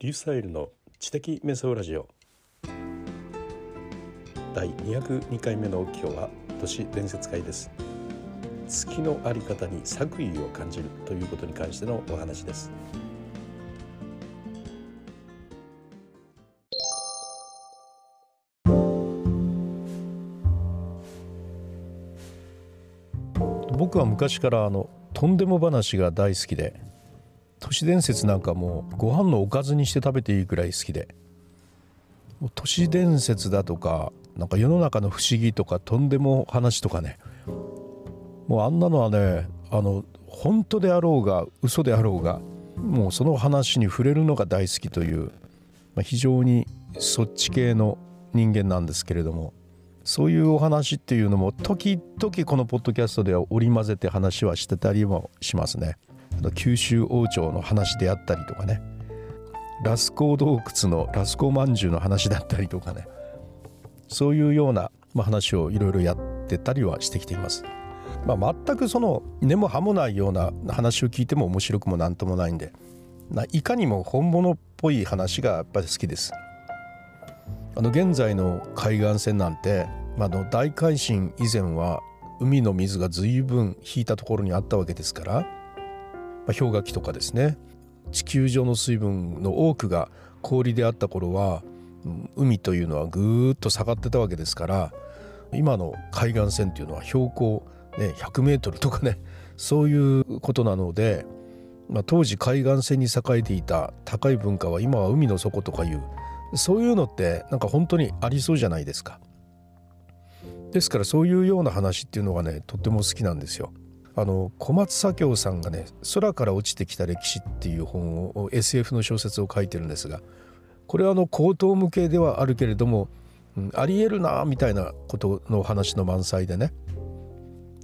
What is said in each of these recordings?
リュースタイルの知的メソラジオ。第202回目の今日は都市伝説会です。月のあり方に作為を感じるということに関してのお話です。僕は昔からあのとんでも話が大好きで都市伝説なんかもうご飯のおかずにして食べていいくらい好きで都市伝説だとかなんか世の中の不思議とかとんでも話とかねもうあんなのはねあの本当であろうが嘘であろうがもうその話に触れるのが大好きという、まあ、非常にそっち系の人間なんですけれどもそういうお話っていうのも時々このポッドキャストでは織り交ぜて話はしてたりもしますね。九州王朝の話であったりとかねラスコー洞窟のラスコーまんじゅうの話だったりとかねそういうような、話をいろいろやってたりはしてきています。まあ、全くその根も葉もないような話を聞いても面白くも何ともないんでいかにも本物っぽい話がやっぱり好きです。あの現在の海岸線なんて、まあ、の大海進以前は海の水が随分引いたところにあったわけですからまあ、氷河期とかですね地球上の水分の多くが氷であった頃は海というのはぐーっと下がってたわけですから今の海岸線というのは標高、ね、100メートルとかねそういうことなので、まあ、当時海岸線に栄えていた高い文化は今は海の底とかいうそういうのってなんか本当にありそうじゃないですか。ですからそういうような話っていうのがねとっても好きなんですよ。あの小松左京さんがね「空から落ちてきた歴史」っていう本を SF の小説を書いてるんですがこれはあの高等無形ではあるけれども、うん、ありえるなみたいなことの話の満載でね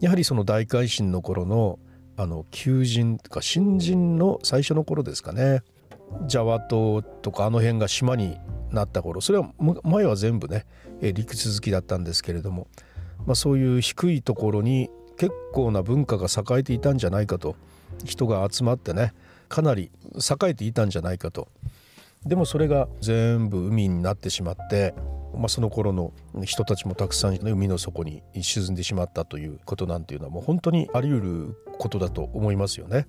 やはりその大改新の頃のあの求人とか新人の最初の頃ですかねジャワ島とかあの辺が島になった頃それは前は全部ね陸続きだったんですけれども、まあ、そういう低いところに結構な文化が栄えていたんじゃないかと。人が集まってねかなり栄えていたんじゃないかと。でもそれが全部海になってしまって、まあ、その頃の人たちもたくさん、海の底に沈んでしまったということなんていうのはもう本当にあり得ることだと思いますよね。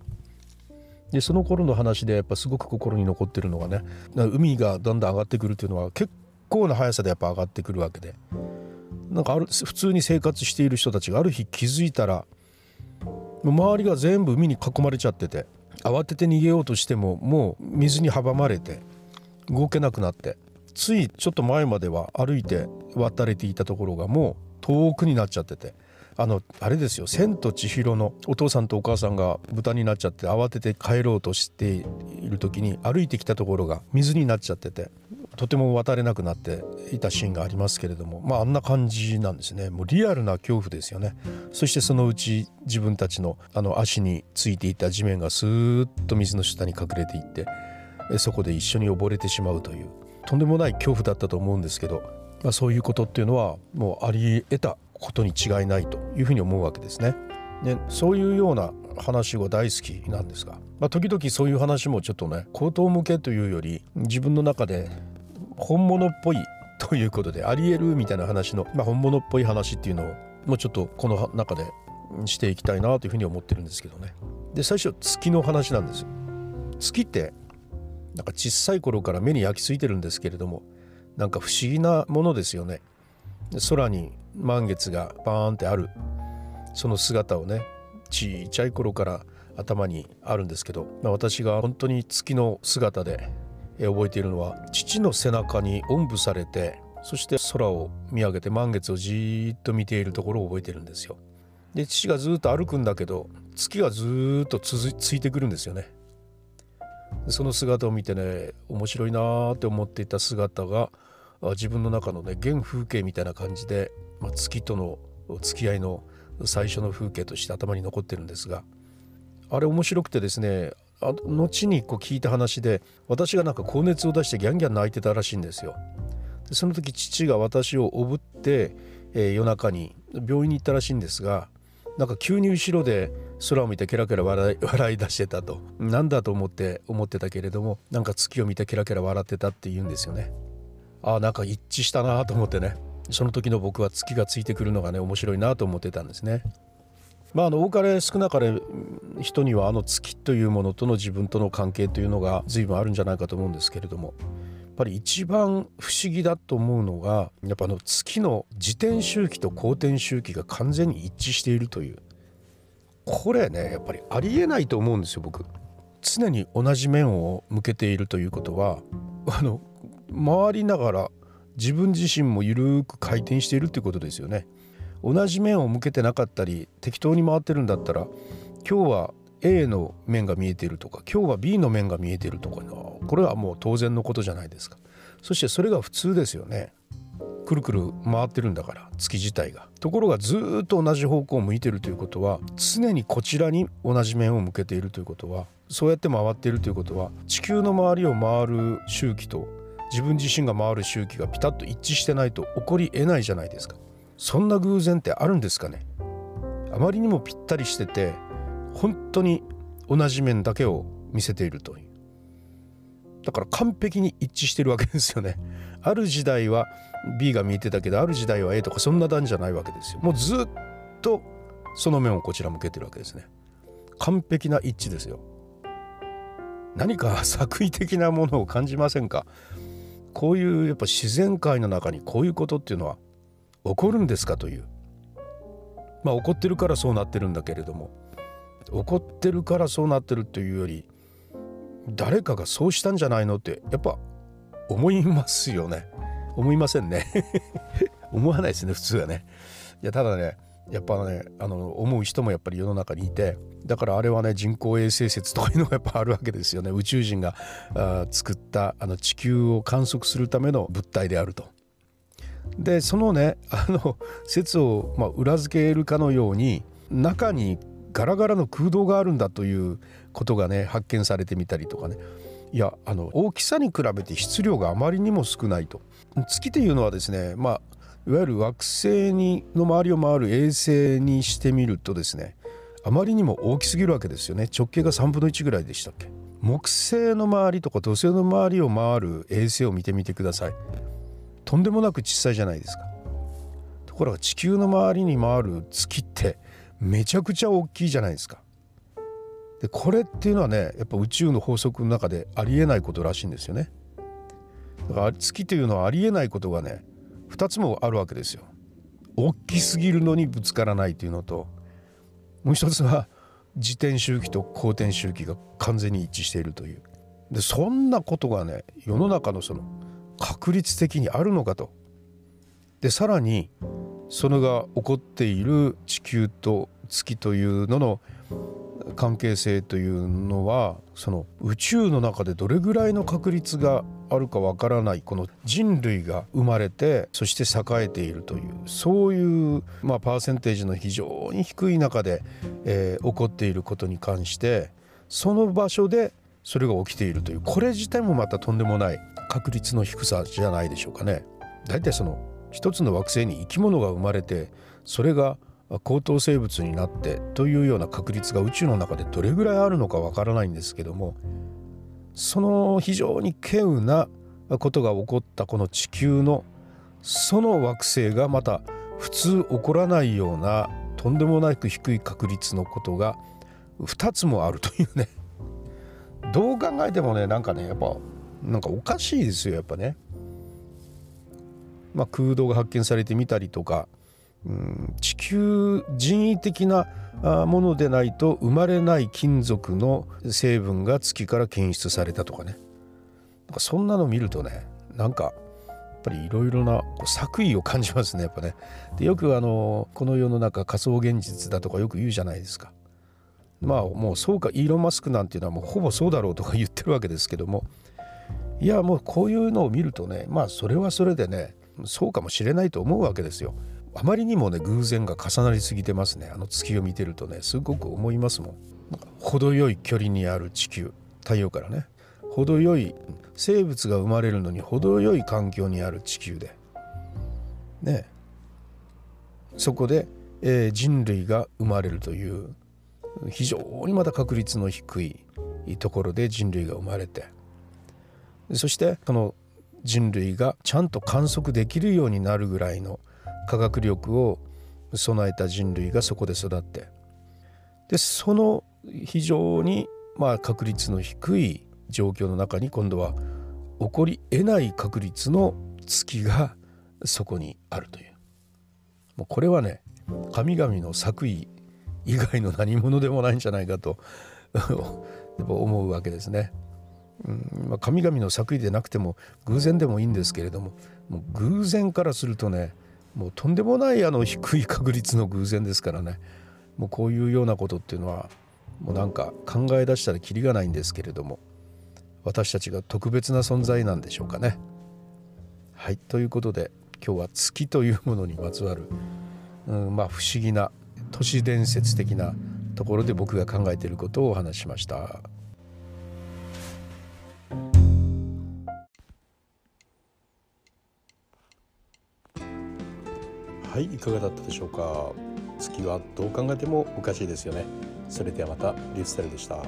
でその頃の話でやっぱすごく心に残ってるのがね海がだんだん上がってくるというのは結構な速さでやっぱ上がってくるわけで。なんかある普通に生活している人たちがある日気づいたら周りが全部海に囲まれちゃってて慌てて逃げようとしてももう水に阻まれて動けなくなってついちょっと前までは歩いて渡れていたところがもう遠くになっちゃっててあのあれですよ「千と千尋」のお父さんとお母さんが豚になっちゃって慌てて帰ろうとしている時に歩いてきたところが水になっちゃっててとても渡れなくなっていたシーンがありますけれどもまああんな感じなんですねもうリアルな恐怖ですよねそしてそのうち自分たちのあの足についていた地面がスーッと水の下に隠れていってそこで一緒に溺れてしまうというとんでもない恐怖だったと思うんですけど、まあ、そういうことっていうのはもうあり得たことに違いないというふうに思うわけですね。でそういうような話が大好きなんですが、まあ、時々そういう話もちょっとね口頭向けというより自分の中で本物っぽいということでありえるみたいな話の、まあ、本物っぽい話っていうのをもうちょっとこの中でしていきたいなというふうに思ってるんですけどね。で最初月の話なんです。月ってなんか小さい頃から目に焼き付いてるんですけれどもなんか不思議なものですよね。空に満月がバーンってあるその姿をねちっちゃい頃から頭にあるんですけど、まあ、私が本当に月の姿で覚えているのは父の背中におんぶされてそして空を見上げて満月をじーっと見ているところを覚えているんですよ。で父がずっと歩くんだけど月がずっとついてくるんですよね。その姿を見てね面白いなーって思っていた姿が自分の中のね原風景みたいな感じで、まあ、月との付き合いの最初の風景として頭に残ってるんですがあれ面白くてですねあ後にこう聞いた話で私がなんか高熱を出してギャンギャン泣いてたらしいんですよ。でその時父が私をおぶって、えー、夜中に病院に行ったらしいんですがなんか急に後ろで空を見てケラケラ笑い 笑い出してたと。なんだと思って思ってたけれどもなんか月を見てケラケラ笑ってたって言うんですよね。ああなんか一致したなと思ってね。その時の僕は月がついてくるのがね面白いなと思ってたんですね。まあ、あの多かれ少なかれ人にはあの月というものとの自分との関係というのが随分あるんじゃないかと思うんですけれどもやっぱり一番不思議だと思うのがやっぱあの月の自転周期と公転周期が完全に一致しているというこれねやっぱりありえないと思うんですよ僕。常に同じ面を向けているということはあの回りながら自分自身も緩く回転しているということですよね。同じ面を向けてなかったり適当に回ってるんだったら今日は A の面が見えているとか今日は B の面が見えているとかこれはもう当然のことじゃないですか。そしてそれが普通ですよね。くるくる回ってるんだから月自体が。ところがずっと同じ方向を向いてるということは常にこちらに同じ面を向けているということはそうやって回っているということは地球の周りを回る周期と自分自身が回る周期がピタッと一致してないと起こりえないじゃないですか。そんな偶然ってあるんですかね？あまりにもぴったりしてて本当に同じ面だけを見せているという。だから完璧に一致してるわけですよね。ある時代は B が見えてたけどある時代は A とかそんな段じゃないわけですよ。もうずっとその面をこちら向けてるわけですね。完璧な一致ですよ。何か作為的なものを感じませんか？こういうやっぱ自然界の中にこういうことっていうのは起こるんですかという。まあ起こってるからそうなってるんだけれども。起こってるからそうなってるというより誰かがそうしたんじゃないのってやっぱ思いますよね。思いませんね。思わないですね普通はね。いやただねやっぱねあの思う人もやっぱり世の中にいてだからあれはね人工衛星説とかいうのが やっぱあるわけですよね。宇宙人があ作ったあの地球を観測するための物体であると。でそのねあの説を、まあ、裏付けるかのように中にガラガラの空洞があるんだということがね発見されてみたりとかね。いやあの大きさに比べて質量があまりにも少ないと。月というのはですねまあいわゆる惑星にの周りを回る衛星にしてみるとですねあまりにも大きすぎるわけですよね。直径が3分の1ぐらいでしたっけ。木星の周りとか土星の周りを回る衛星を見てみてください。とんでもなく小さいじゃないですか。ところが地球の周りに回る月ってめちゃくちゃ大きいじゃないですか。でこれっていうのはねやっぱ宇宙の法則の中でありえないことらしいんですよね。だから月というのはありえないことがね2つもあるわけですよ。大きすぎるのにぶつからないというのともう一つは自転周期と公転周期が完全に一致しているという。でそんなことがね世の中のその確率的にあるのかと。でさらにそれが起こっている地球と月というのの関係性というのはその宇宙の中でどれぐらいの確率があるかわからないこの人類が生まれてそして栄えているというそういう、まあ、パーセンテージの非常に低い中で、えー、起こっていることに関してその場所でそれが起きているというこれ自体もまたとんでもない確率の低さじゃないでしょうかね。だいたいその一つの惑星に生き物が生まれてそれが高等生物になってというような確率が宇宙の中でどれぐらいあるのかわからないんですけどもその非常に稀有なことが起こったこの地球のその惑星がまた普通起こらないようなとんでもなく低い確率のことが2つもあるというねどう考えてもねなんかねやっぱなんかおかしいですよやっぱね。まあ、空洞が発見されてみたりとか、うん、地球人為的なものでないと生まれない金属の成分が月から検出されたとかねなんかそんなの見るとねなんかやっぱりいろいろな作為を感じますねやっぱね。でよくあのこの世の中仮想現実だとかよく言うじゃないですか。まあもうそうかイーロン・マスクなんていうのはもうほぼそうだろうとか言ってるわけですけどもいやもうこういうのを見るとねまあそれはそれでねそうかもしれないと思うわけですよ。あまりにもね偶然が重なりすぎてますね。あの月を見てるとねすごく思いますもん。程よい距離にある地球。太陽からね。程よい生物が生まれるのに程よい環境にある地球で。ね。そこで、えー、人類が生まれるという非常にまだ確率の低いところで人類が生まれて。そしてその人類がちゃんと観測できるようになるぐらいの科学力を備えた人類がそこで育ってでその非常にまあ確率の低い状況の中に今度は起こり得ない確率の月がそこにあるというもうこれはね神々の作為以外の何者でもないんじゃないかと 思うわけですね。うんまあ、神々の作為でなくても偶然でもいいんですけれどももう偶然からするとねもうとんでもないあの低い確率の偶然ですからねもうこういうようなことっていうのはもうなんか考え出したらきりがないんですけれども私たちが特別な存在なんでしょうかね。はいということで今日は月というものにまつわる、うん、まあ不思議な都市伝説的なところで僕が考えていることをお話ししました。はいいかがだったでしょうか？月はどう考えてもおかしいですよね。それではまたリュースタイルでした。